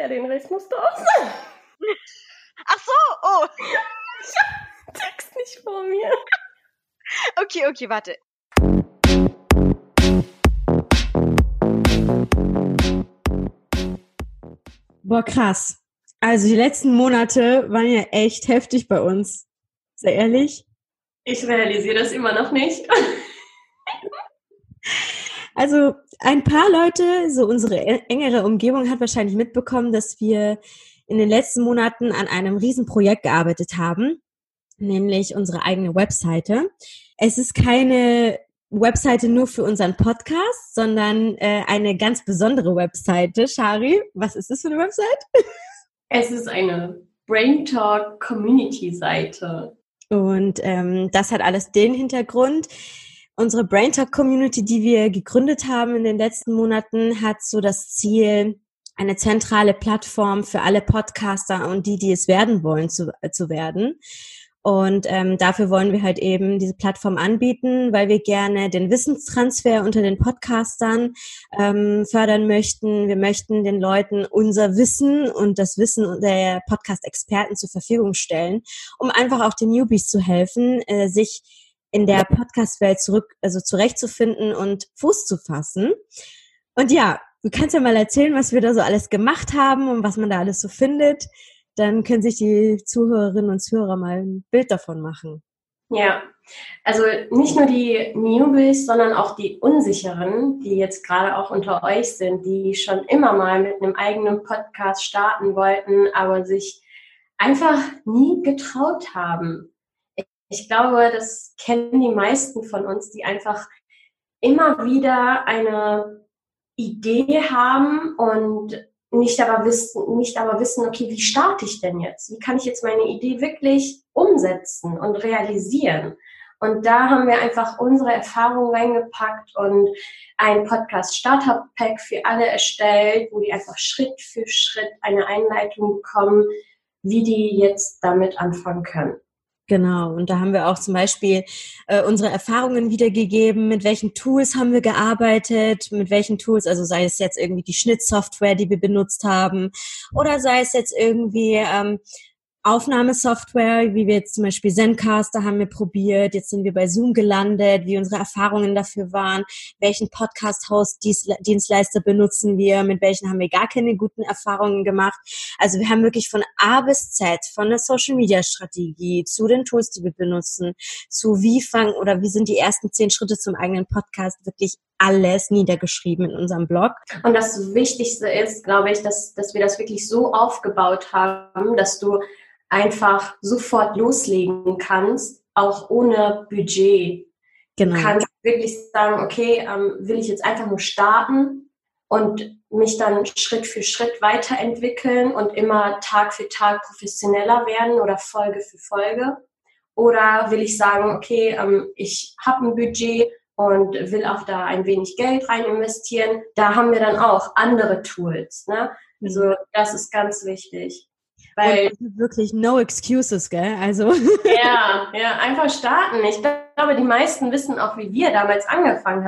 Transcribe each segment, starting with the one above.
Ja, den Rest musst du auch sagen. Ach so, oh. Ich hab den Text nicht vor mir. Okay, okay, warte. Boah, krass. Also die letzten Monate waren ja echt heftig bei uns. Sehr ehrlich. Ich realisiere das immer noch nicht. Also ein paar Leute, so unsere engere Umgebung hat wahrscheinlich mitbekommen, dass wir in den letzten Monaten an einem Riesenprojekt gearbeitet haben, nämlich unsere eigene Webseite. Es ist keine Webseite nur für unseren Podcast, sondern äh, eine ganz besondere Webseite. Shari, was ist das für eine Website? Es ist eine Brain Talk Community Seite. Und ähm, das hat alles den Hintergrund. Unsere Brain Talk Community, die wir gegründet haben in den letzten Monaten, hat so das Ziel, eine zentrale Plattform für alle Podcaster und die, die es werden wollen, zu, zu werden. Und ähm, dafür wollen wir halt eben diese Plattform anbieten, weil wir gerne den Wissenstransfer unter den Podcastern ähm, fördern möchten. Wir möchten den Leuten unser Wissen und das Wissen der Podcast-Experten zur Verfügung stellen, um einfach auch den Newbies zu helfen, äh, sich in der Podcast-Welt zurück, also zurechtzufinden und Fuß zu fassen. Und ja, du kannst ja mal erzählen, was wir da so alles gemacht haben und was man da alles so findet dann können sich die Zuhörerinnen und Zuhörer mal ein Bild davon machen. Ja, also nicht nur die Newbies, sondern auch die Unsicheren, die jetzt gerade auch unter euch sind, die schon immer mal mit einem eigenen Podcast starten wollten, aber sich einfach nie getraut haben. Ich glaube, das kennen die meisten von uns, die einfach immer wieder eine Idee haben und nicht aber wissen, nicht aber wissen, okay, wie starte ich denn jetzt? Wie kann ich jetzt meine Idee wirklich umsetzen und realisieren? Und da haben wir einfach unsere Erfahrungen reingepackt und ein Podcast Startup Pack für alle erstellt, wo die einfach Schritt für Schritt eine Einleitung bekommen, wie die jetzt damit anfangen können. Genau, und da haben wir auch zum Beispiel äh, unsere Erfahrungen wiedergegeben, mit welchen Tools haben wir gearbeitet, mit welchen Tools, also sei es jetzt irgendwie die Schnittsoftware, die wir benutzt haben, oder sei es jetzt irgendwie ähm, Aufnahmesoftware, wie wir jetzt zum Beispiel Zencaster haben wir probiert, jetzt sind wir bei Zoom gelandet, wie unsere Erfahrungen dafür waren, welchen Podcast-Host-Dienstleister benutzen wir, mit welchen haben wir gar keine guten Erfahrungen gemacht. Also wir haben wirklich von A bis Z, von der Social-Media-Strategie zu den Tools, die wir benutzen, zu wie fangen oder wie sind die ersten zehn Schritte zum eigenen Podcast, wirklich alles niedergeschrieben in unserem Blog. Und das Wichtigste ist, glaube ich, dass, dass wir das wirklich so aufgebaut haben, dass du einfach sofort loslegen kannst, auch ohne Budget. Genau. Du kannst wirklich sagen, okay, ähm, will ich jetzt einfach nur starten und mich dann Schritt für Schritt weiterentwickeln und immer Tag für Tag professioneller werden oder Folge für Folge? Oder will ich sagen, okay, ähm, ich habe ein Budget und will auch da ein wenig Geld rein investieren? Da haben wir dann auch andere Tools. Ne? Also das ist ganz wichtig. Weil wirklich no excuses, gell? Also. Ja, ja, einfach starten. Ich glaube, die meisten wissen auch, wie wir damals angefangen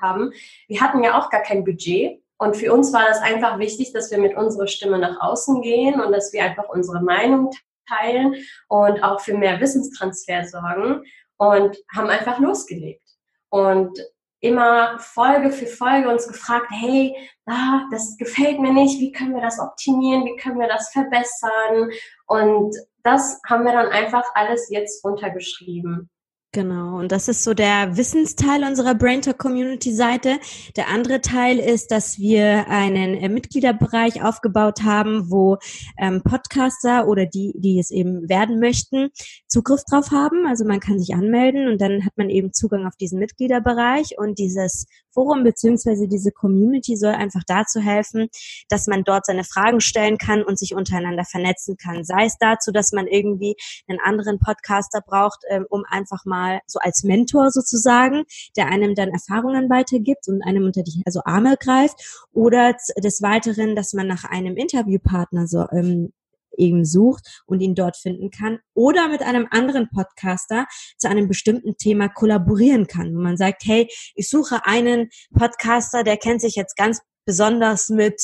haben. Wir hatten ja auch gar kein Budget. Und für uns war das einfach wichtig, dass wir mit unserer Stimme nach außen gehen und dass wir einfach unsere Meinung teilen und auch für mehr Wissenstransfer sorgen und haben einfach losgelegt. Und immer Folge für Folge uns gefragt, hey, ah, das gefällt mir nicht, wie können wir das optimieren, wie können wir das verbessern? Und das haben wir dann einfach alles jetzt runtergeschrieben. Genau, und das ist so der Wissensteil unserer Braintalk Community Seite. Der andere Teil ist, dass wir einen äh, Mitgliederbereich aufgebaut haben, wo ähm, Podcaster oder die, die es eben werden möchten, Zugriff drauf haben. Also man kann sich anmelden und dann hat man eben Zugang auf diesen Mitgliederbereich und dieses Forum beziehungsweise diese Community soll einfach dazu helfen, dass man dort seine Fragen stellen kann und sich untereinander vernetzen kann. Sei es dazu, dass man irgendwie einen anderen Podcaster braucht, ähm, um einfach mal so als Mentor sozusagen, der einem dann Erfahrungen weitergibt und einem unter die also Arme greift, oder des Weiteren, dass man nach einem Interviewpartner so ähm, eben sucht und ihn dort finden kann oder mit einem anderen Podcaster zu einem bestimmten Thema kollaborieren kann, wo man sagt, hey, ich suche einen Podcaster, der kennt sich jetzt ganz besonders mit,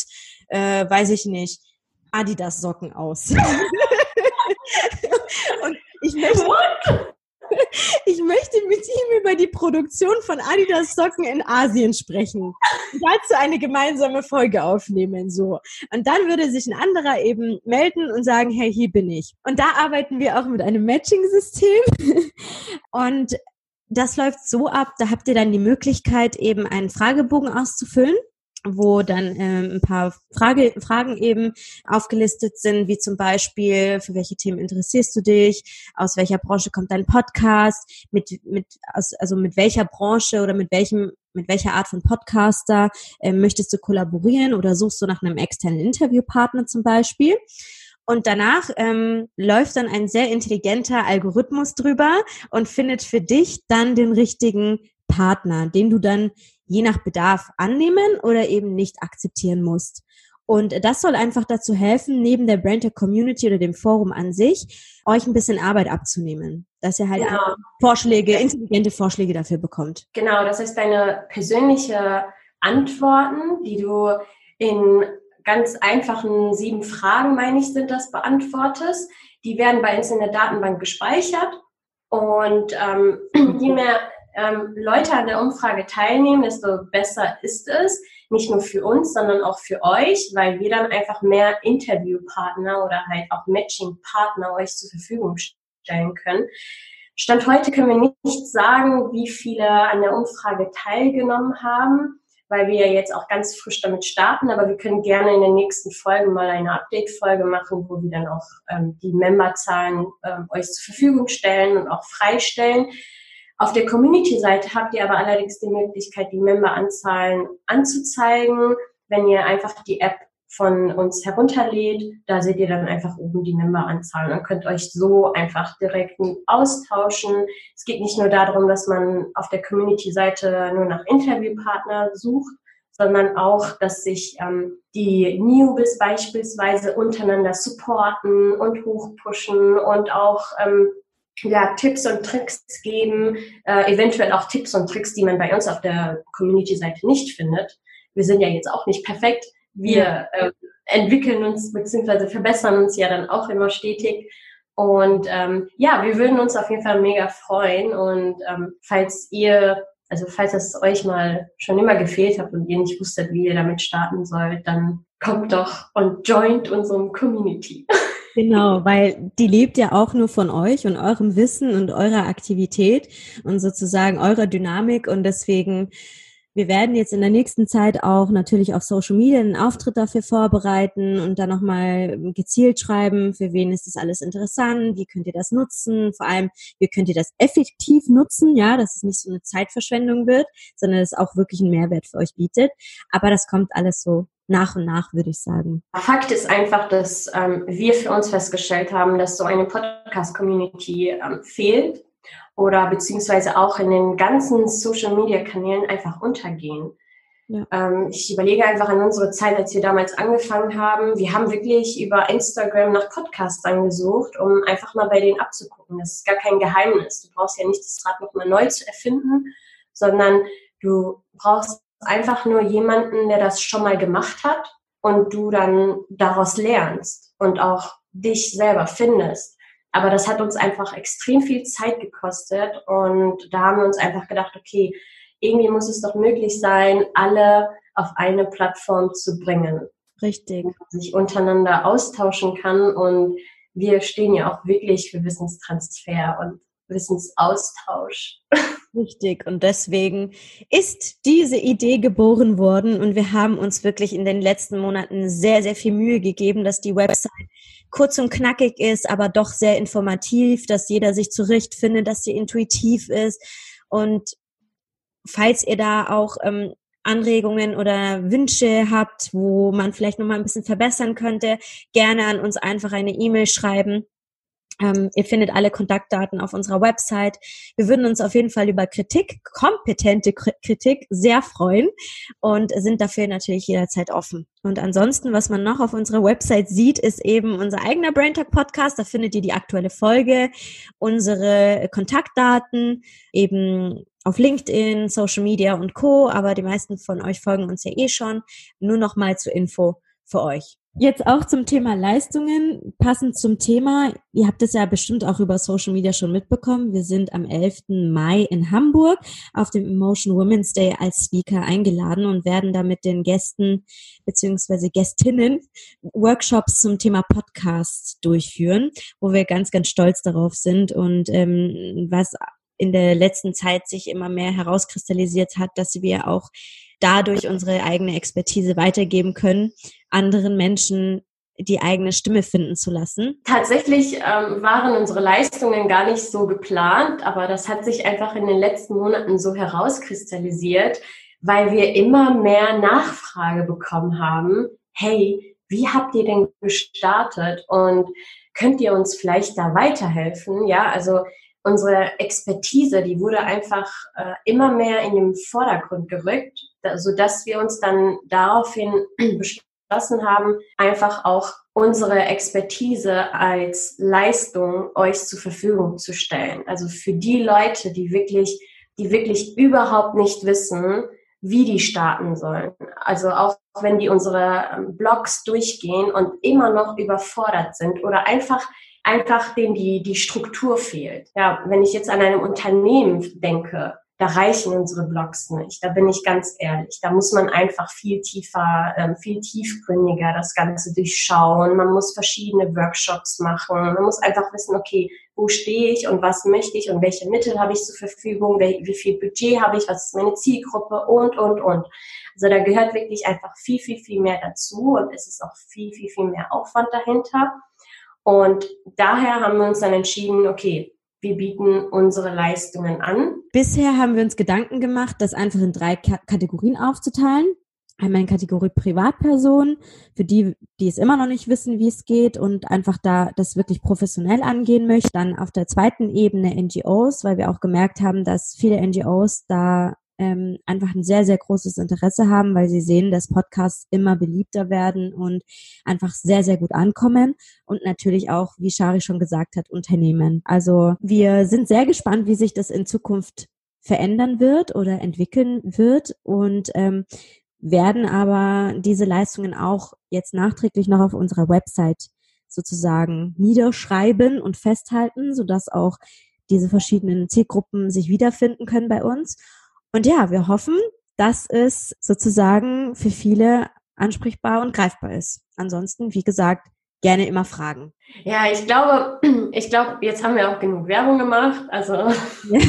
äh, weiß ich nicht, Adidas-Socken aus. und ich möchte, ich möchte mit ihm über die Produktion von Adidas Socken in Asien sprechen. Dazu eine gemeinsame Folge aufnehmen, so. Und dann würde sich ein anderer eben melden und sagen, hey, hier bin ich. Und da arbeiten wir auch mit einem Matching-System. Und das läuft so ab, da habt ihr dann die Möglichkeit, eben einen Fragebogen auszufüllen wo dann ähm, ein paar Frage, Fragen eben aufgelistet sind, wie zum Beispiel, für welche Themen interessierst du dich, aus welcher Branche kommt dein Podcast, mit, mit, also mit welcher Branche oder mit welchem, mit welcher Art von Podcaster äh, möchtest du kollaborieren oder suchst du nach einem externen Interviewpartner zum Beispiel. Und danach ähm, läuft dann ein sehr intelligenter Algorithmus drüber und findet für dich dann den richtigen Partner, den du dann je nach Bedarf annehmen oder eben nicht akzeptieren musst. Und das soll einfach dazu helfen, neben der Braintalk Community oder dem Forum an sich, euch ein bisschen Arbeit abzunehmen. Dass ihr halt genau. Vorschläge, intelligente Vorschläge dafür bekommt. Genau, das heißt deine persönliche Antworten, die du in ganz einfachen sieben Fragen, meine ich, sind das, beantwortest. Die werden bei uns in der Datenbank gespeichert. Und ähm, je mehr ähm, Leute an der Umfrage teilnehmen, desto besser ist es. Nicht nur für uns, sondern auch für euch, weil wir dann einfach mehr Interviewpartner oder halt auch Matching-Partner euch zur Verfügung stellen können. Stand heute können wir nicht sagen, wie viele an der Umfrage teilgenommen haben, weil wir ja jetzt auch ganz frisch damit starten, aber wir können gerne in den nächsten Folgen mal eine Update-Folge machen, wo wir dann auch ähm, die Memberzahlen ähm, euch zur Verfügung stellen und auch freistellen. Auf der Community-Seite habt ihr aber allerdings die Möglichkeit, die Memberanzahlen anzuzeigen. Wenn ihr einfach die App von uns herunterlädt, da seht ihr dann einfach oben die Memberanzahlen und könnt euch so einfach direkt austauschen. Es geht nicht nur darum, dass man auf der Community-Seite nur nach Interviewpartner sucht, sondern auch, dass sich ähm, die Newbies beispielsweise untereinander supporten und hochpushen und auch ähm, ja, Tipps und Tricks geben, äh, eventuell auch Tipps und Tricks, die man bei uns auf der Community-Seite nicht findet. Wir sind ja jetzt auch nicht perfekt. Wir äh, entwickeln uns bzw. verbessern uns ja dann auch immer stetig. Und ähm, ja, wir würden uns auf jeden Fall mega freuen. Und ähm, falls ihr, also falls es euch mal schon immer gefehlt hat und ihr nicht wusstet, wie ihr damit starten sollt, dann kommt doch und joint unserem Community. Genau, weil die lebt ja auch nur von euch und eurem Wissen und eurer Aktivität und sozusagen eurer Dynamik. Und deswegen wir werden jetzt in der nächsten Zeit auch natürlich auf Social Media einen Auftritt dafür vorbereiten und dann nochmal gezielt schreiben, für wen ist das alles interessant, wie könnt ihr das nutzen, vor allem, wie könnt ihr das effektiv nutzen, ja, dass es nicht so eine Zeitverschwendung wird, sondern es auch wirklich einen Mehrwert für euch bietet. Aber das kommt alles so nach und nach, würde ich sagen. Fakt ist einfach, dass ähm, wir für uns festgestellt haben, dass so eine Podcast-Community ähm, fehlt oder beziehungsweise auch in den ganzen Social-Media-Kanälen einfach untergehen. Ja. Ähm, ich überlege einfach an unsere Zeit, als wir damals angefangen haben. Wir haben wirklich über Instagram nach Podcasts angesucht, um einfach mal bei denen abzugucken. Das ist gar kein Geheimnis. Du brauchst ja nicht das Rad nochmal neu zu erfinden, sondern du brauchst einfach nur jemanden, der das schon mal gemacht hat und du dann daraus lernst und auch dich selber findest. Aber das hat uns einfach extrem viel Zeit gekostet und da haben wir uns einfach gedacht, okay, irgendwie muss es doch möglich sein, alle auf eine Plattform zu bringen. Richtig. Sich untereinander austauschen kann und wir stehen ja auch wirklich für Wissenstransfer und Wissensaustausch. Richtig. Und deswegen ist diese Idee geboren worden und wir haben uns wirklich in den letzten Monaten sehr, sehr viel Mühe gegeben, dass die Website kurz und knackig ist, aber doch sehr informativ, dass jeder sich zurechtfindet, dass sie intuitiv ist. Und falls ihr da auch ähm, Anregungen oder Wünsche habt, wo man vielleicht nochmal ein bisschen verbessern könnte, gerne an uns einfach eine E-Mail schreiben. Ähm, ihr findet alle Kontaktdaten auf unserer Website. Wir würden uns auf jeden Fall über Kritik, kompetente Kritik sehr freuen und sind dafür natürlich jederzeit offen. Und ansonsten, was man noch auf unserer Website sieht, ist eben unser eigener Brain Talk Podcast. Da findet ihr die aktuelle Folge, unsere Kontaktdaten, eben auf LinkedIn, Social Media und Co. Aber die meisten von euch folgen uns ja eh schon. Nur noch mal zur Info für euch. Jetzt auch zum Thema Leistungen, passend zum Thema. Ihr habt es ja bestimmt auch über Social Media schon mitbekommen. Wir sind am 11. Mai in Hamburg auf dem Emotion Women's Day als Speaker eingeladen und werden da mit den Gästen beziehungsweise Gästinnen Workshops zum Thema Podcast durchführen, wo wir ganz, ganz stolz darauf sind und ähm, was in der letzten Zeit sich immer mehr herauskristallisiert hat, dass wir auch dadurch unsere eigene Expertise weitergeben können, anderen Menschen die eigene Stimme finden zu lassen? Tatsächlich ähm, waren unsere Leistungen gar nicht so geplant, aber das hat sich einfach in den letzten Monaten so herauskristallisiert, weil wir immer mehr Nachfrage bekommen haben. Hey, wie habt ihr denn gestartet und könnt ihr uns vielleicht da weiterhelfen? Ja, also unsere Expertise, die wurde einfach äh, immer mehr in den Vordergrund gerückt, da, so dass wir uns dann daraufhin beschlossen haben, einfach auch unsere Expertise als Leistung euch zur Verfügung zu stellen. Also für die Leute, die wirklich, die wirklich überhaupt nicht wissen, wie die starten sollen. Also auch wenn die unsere ähm, Blogs durchgehen und immer noch überfordert sind oder einfach einfach denen die, die Struktur fehlt. Ja, wenn ich jetzt an einem Unternehmen denke, da reichen unsere Blogs nicht. Da bin ich ganz ehrlich. Da muss man einfach viel tiefer, ähm, viel tiefgründiger das Ganze durchschauen. Man muss verschiedene Workshops machen. Man muss einfach wissen, okay, wo stehe ich und was möchte ich und welche Mittel habe ich zur Verfügung, wie viel Budget habe ich, was ist meine Zielgruppe und, und, und. Also da gehört wirklich einfach viel, viel, viel mehr dazu und es ist auch viel, viel, viel mehr Aufwand dahinter. Und daher haben wir uns dann entschieden, okay, wir bieten unsere Leistungen an. Bisher haben wir uns Gedanken gemacht, das einfach in drei Kategorien aufzuteilen. Einmal in Kategorie Privatpersonen, für die, die es immer noch nicht wissen, wie es geht und einfach da das wirklich professionell angehen möchten. Dann auf der zweiten Ebene NGOs, weil wir auch gemerkt haben, dass viele NGOs da ähm, einfach ein sehr, sehr großes Interesse haben, weil sie sehen, dass Podcasts immer beliebter werden und einfach sehr, sehr gut ankommen. Und natürlich auch, wie Shari schon gesagt hat, Unternehmen. Also wir sind sehr gespannt, wie sich das in Zukunft verändern wird oder entwickeln wird und ähm, werden aber diese Leistungen auch jetzt nachträglich noch auf unserer Website sozusagen niederschreiben und festhalten, sodass auch diese verschiedenen Zielgruppen sich wiederfinden können bei uns. Und ja, wir hoffen, dass es sozusagen für viele ansprechbar und greifbar ist. Ansonsten, wie gesagt, gerne immer fragen. Ja, ich glaube, ich glaube, jetzt haben wir auch genug Werbung gemacht. Also. Ja.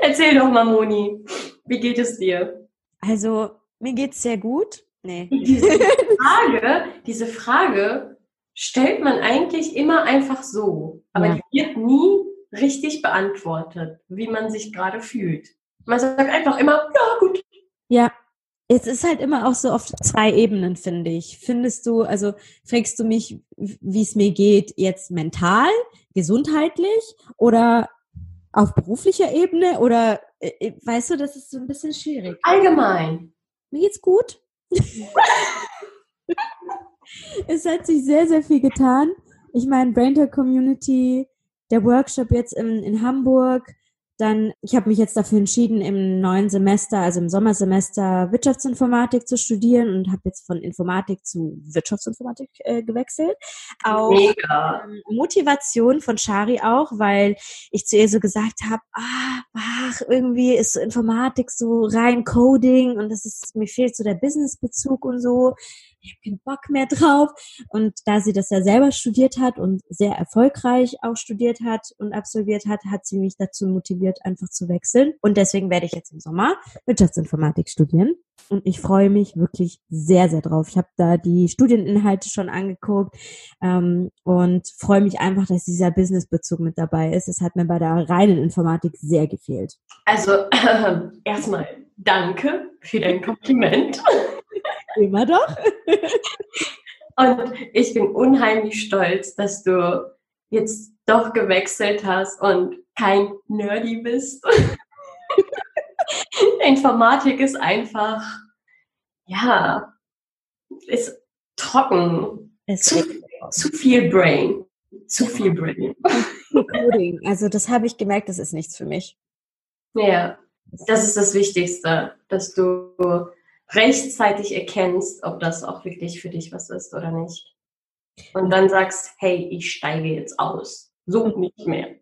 Erzähl doch mal, Moni, wie geht es dir? Also, mir geht's sehr gut. Nee. Diese Frage, diese Frage stellt man eigentlich immer einfach so, aber ja. die wird nie richtig beantwortet, wie man sich gerade fühlt. Man sagt einfach immer, ja, gut. Ja, es ist halt immer auch so auf zwei Ebenen, finde ich. Findest du, also fragst du mich, wie es mir geht, jetzt mental, gesundheitlich oder auf beruflicher Ebene oder äh, äh, weißt du, das ist so ein bisschen schwierig. Allgemein. Mir geht's gut. es hat sich sehr, sehr viel getan. Ich meine, Braintalk Community der Workshop jetzt in, in Hamburg. Dann, ich habe mich jetzt dafür entschieden, im neuen Semester, also im Sommersemester Wirtschaftsinformatik zu studieren und habe jetzt von Informatik zu Wirtschaftsinformatik äh, gewechselt. Auch Mega. Ähm, Motivation von Shari auch, weil ich zu ihr so gesagt habe, ah, ach, irgendwie ist so Informatik so rein Coding und das ist, mir fehlt so der Businessbezug und so ich habe keinen Bock mehr drauf. Und da sie das ja selber studiert hat und sehr erfolgreich auch studiert hat und absolviert hat, hat sie mich dazu motiviert, einfach zu wechseln. Und deswegen werde ich jetzt im Sommer Wirtschaftsinformatik studieren. Und ich freue mich wirklich sehr, sehr drauf. Ich habe da die Studieninhalte schon angeguckt ähm, und freue mich einfach, dass dieser Businessbezug mit dabei ist. Es hat mir bei der reinen Informatik sehr gefehlt. Also äh, erstmal danke für dein Kompliment. Immer doch. Und ich bin unheimlich stolz, dass du jetzt doch gewechselt hast und kein Nerdy bist. Informatik ist einfach, ja, ist trocken. Es zu, zu viel Brain. Zu viel Brain. Also das habe ich gemerkt, das ist nichts für mich. Ja, das ist das Wichtigste, dass du rechtzeitig erkennst, ob das auch wirklich für dich was ist oder nicht. Und dann sagst, hey, ich steige jetzt aus. So nicht mehr.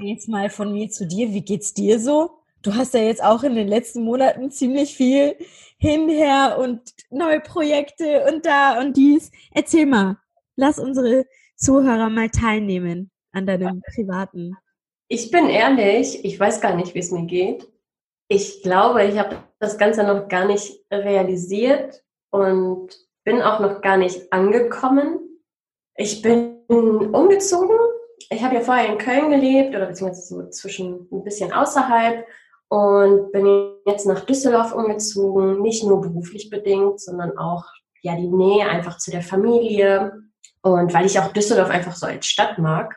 Jetzt mal von mir zu dir. Wie geht's dir so? Du hast ja jetzt auch in den letzten Monaten ziemlich viel hinher und neue Projekte und da und dies. Erzähl mal. Lass unsere Zuhörer mal teilnehmen an deinem privaten. Ich bin ehrlich, ich weiß gar nicht, wie es mir geht. Ich glaube, ich habe das Ganze noch gar nicht realisiert und bin auch noch gar nicht angekommen. Ich bin umgezogen. Ich habe ja vorher in Köln gelebt oder beziehungsweise so zwischen ein bisschen außerhalb und bin jetzt nach Düsseldorf umgezogen, nicht nur beruflich bedingt, sondern auch ja die Nähe einfach zu der Familie und weil ich auch Düsseldorf einfach so als Stadt mag.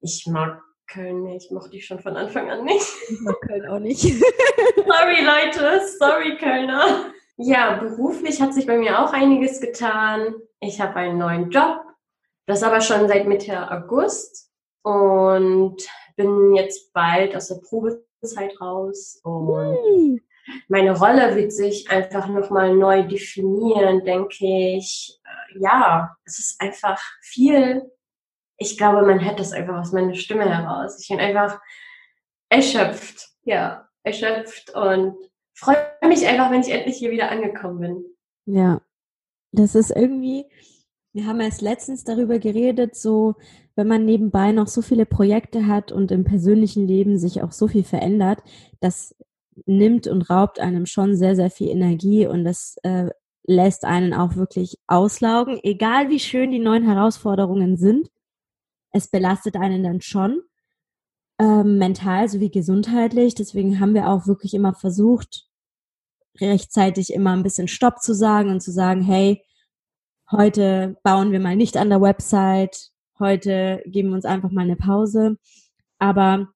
Ich mag Köln nicht, mochte ich schon von Anfang an nicht. Ich mag Köln auch nicht. sorry Leute, sorry Kölner. Ja, beruflich hat sich bei mir auch einiges getan. Ich habe einen neuen Job, das aber schon seit Mitte August und bin jetzt bald aus der Probezeit raus und meine Rolle wird sich einfach nochmal neu definieren, denke ich. Ja, es ist einfach viel ich glaube, man hört das einfach aus meiner Stimme heraus. Ich bin einfach erschöpft, ja, erschöpft und freue mich einfach, wenn ich endlich hier wieder angekommen bin. Ja, das ist irgendwie, wir haben erst letztens darüber geredet, so, wenn man nebenbei noch so viele Projekte hat und im persönlichen Leben sich auch so viel verändert, das nimmt und raubt einem schon sehr, sehr viel Energie und das äh, lässt einen auch wirklich auslaugen, egal wie schön die neuen Herausforderungen sind es belastet einen dann schon, ähm, mental sowie gesundheitlich. Deswegen haben wir auch wirklich immer versucht, rechtzeitig immer ein bisschen Stopp zu sagen und zu sagen, hey, heute bauen wir mal nicht an der Website, heute geben wir uns einfach mal eine Pause. Aber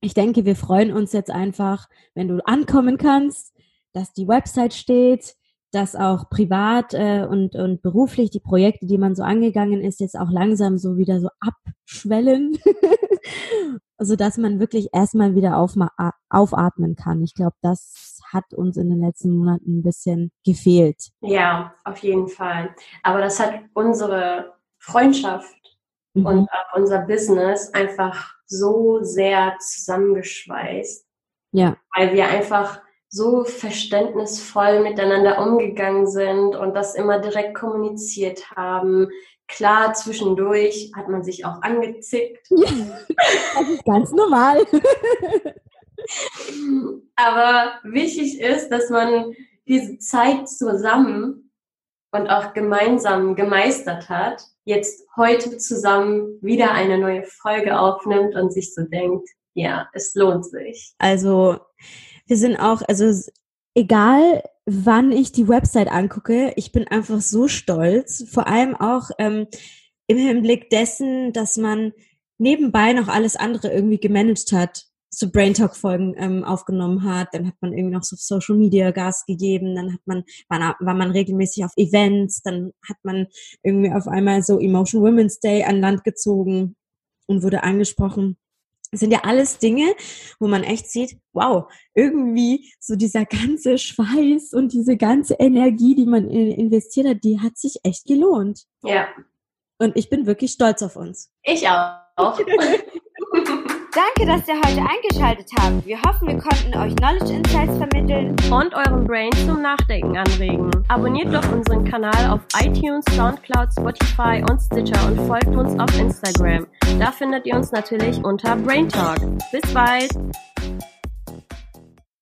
ich denke, wir freuen uns jetzt einfach, wenn du ankommen kannst, dass die Website steht, dass auch privat äh, und, und beruflich die Projekte, die man so angegangen ist, jetzt auch langsam so wieder so abschwellen, also dass man wirklich erstmal wieder aufatmen kann. Ich glaube, das hat uns in den letzten Monaten ein bisschen gefehlt. Ja, auf jeden Fall. Aber das hat unsere Freundschaft mhm. und auch unser Business einfach so sehr zusammengeschweißt. Ja. Weil wir einfach so verständnisvoll miteinander umgegangen sind und das immer direkt kommuniziert haben. Klar, zwischendurch hat man sich auch angezickt. Ja, das ist ganz normal. Aber wichtig ist, dass man diese Zeit zusammen und auch gemeinsam gemeistert hat, jetzt heute zusammen wieder eine neue Folge aufnimmt und sich so denkt, ja, es lohnt sich. Also wir sind auch, also egal wann ich die Website angucke, ich bin einfach so stolz. Vor allem auch ähm, im Hinblick dessen, dass man nebenbei noch alles andere irgendwie gemanagt hat so Brain Talk Folgen ähm, aufgenommen hat, dann hat man irgendwie noch so Social Media Gas gegeben, dann hat man war, war man regelmäßig auf Events, dann hat man irgendwie auf einmal so Emotion Women's Day an Land gezogen und wurde angesprochen. Das sind ja alles Dinge, wo man echt sieht, wow, irgendwie so dieser ganze Schweiß und diese ganze Energie, die man investiert hat, die hat sich echt gelohnt. Ja. Und ich bin wirklich stolz auf uns. Ich auch. Danke, dass ihr heute eingeschaltet habt. Wir hoffen, wir konnten euch Knowledge Insights vermitteln und euren Brain zum Nachdenken anregen. Abonniert doch unseren Kanal auf iTunes, Soundcloud, Spotify und Stitcher und folgt uns auf Instagram. Da findet ihr uns natürlich unter Brain Talk. Bis bald!